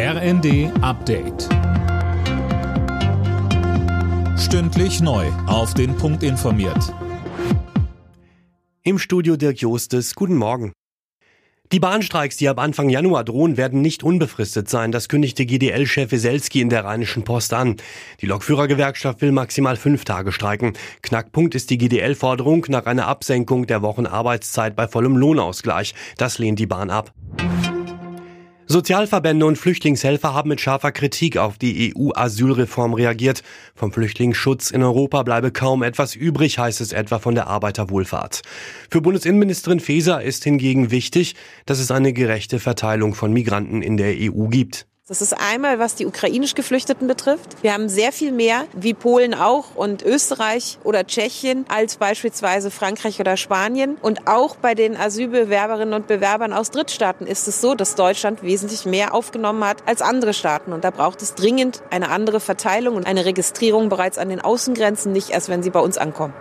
RND Update. Stündlich neu. Auf den Punkt informiert. Im Studio Dirk Jostes. Guten Morgen. Die Bahnstreiks, die ab Anfang Januar drohen, werden nicht unbefristet sein. Das kündigte GDL-Chef Weselski in der Rheinischen Post an. Die Lokführergewerkschaft will maximal fünf Tage streiken. Knackpunkt ist die GDL-Forderung nach einer Absenkung der Wochenarbeitszeit bei vollem Lohnausgleich. Das lehnt die Bahn ab. Sozialverbände und Flüchtlingshelfer haben mit scharfer Kritik auf die EU-Asylreform reagiert. Vom Flüchtlingsschutz in Europa bleibe kaum etwas übrig, heißt es etwa von der Arbeiterwohlfahrt. Für Bundesinnenministerin Faeser ist hingegen wichtig, dass es eine gerechte Verteilung von Migranten in der EU gibt. Das ist einmal, was die ukrainisch Geflüchteten betrifft. Wir haben sehr viel mehr, wie Polen auch und Österreich oder Tschechien, als beispielsweise Frankreich oder Spanien. Und auch bei den Asylbewerberinnen und Bewerbern aus Drittstaaten ist es so, dass Deutschland wesentlich mehr aufgenommen hat als andere Staaten. Und da braucht es dringend eine andere Verteilung und eine Registrierung bereits an den Außengrenzen, nicht erst wenn sie bei uns ankommen.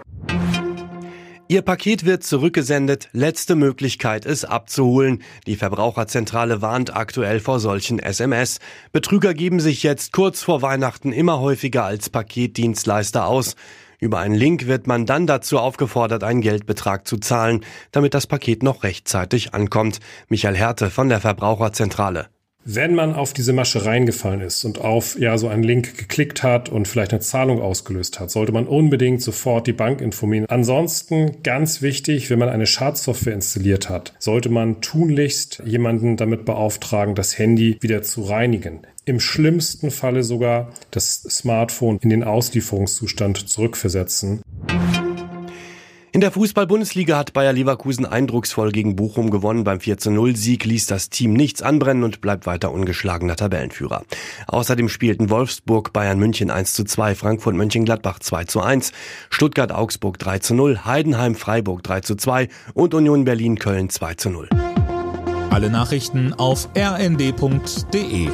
Ihr Paket wird zurückgesendet. Letzte Möglichkeit, es abzuholen. Die Verbraucherzentrale warnt aktuell vor solchen SMS. Betrüger geben sich jetzt kurz vor Weihnachten immer häufiger als Paketdienstleister aus. Über einen Link wird man dann dazu aufgefordert, einen Geldbetrag zu zahlen, damit das Paket noch rechtzeitig ankommt. Michael Härte von der Verbraucherzentrale. Wenn man auf diese Masche reingefallen ist und auf ja so einen Link geklickt hat und vielleicht eine Zahlung ausgelöst hat, sollte man unbedingt sofort die Bank informieren. Ansonsten ganz wichtig, wenn man eine Schadsoftware installiert hat, sollte man tunlichst jemanden damit beauftragen, das Handy wieder zu reinigen. Im schlimmsten Falle sogar das Smartphone in den Auslieferungszustand zurückversetzen. In der Fußball-Bundesliga hat Bayer Leverkusen eindrucksvoll gegen Bochum gewonnen. Beim 4-0-Sieg ließ das Team nichts anbrennen und bleibt weiter ungeschlagener Tabellenführer. Außerdem spielten Wolfsburg Bayern München 1-2, Frankfurt Mönchengladbach 2-1, Stuttgart Augsburg 3-0, Heidenheim Freiburg 3-2 und Union Berlin Köln 2-0. Alle Nachrichten auf rnd.de